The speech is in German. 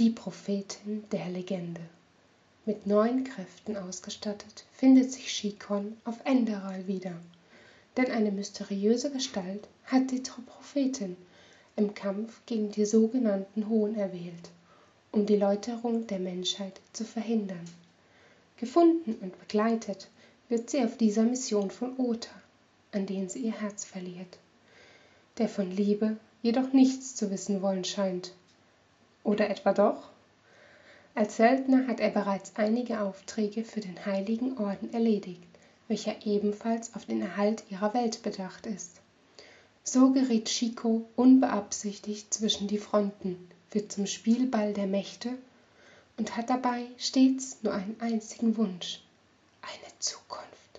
Die Prophetin der Legende. Mit neuen Kräften ausgestattet, findet sich Shikon auf Enderal wieder. Denn eine mysteriöse Gestalt hat die Prophetin im Kampf gegen die sogenannten Hohen erwählt, um die Läuterung der Menschheit zu verhindern. Gefunden und begleitet wird sie auf dieser Mission von Ota, an den sie ihr Herz verliert, der von Liebe jedoch nichts zu wissen wollen scheint oder etwa doch? Als Söldner hat er bereits einige Aufträge für den Heiligen Orden erledigt, welcher ebenfalls auf den Erhalt ihrer Welt bedacht ist. So gerät Chico unbeabsichtigt zwischen die Fronten, wird zum Spielball der Mächte und hat dabei stets nur einen einzigen Wunsch, eine Zukunft.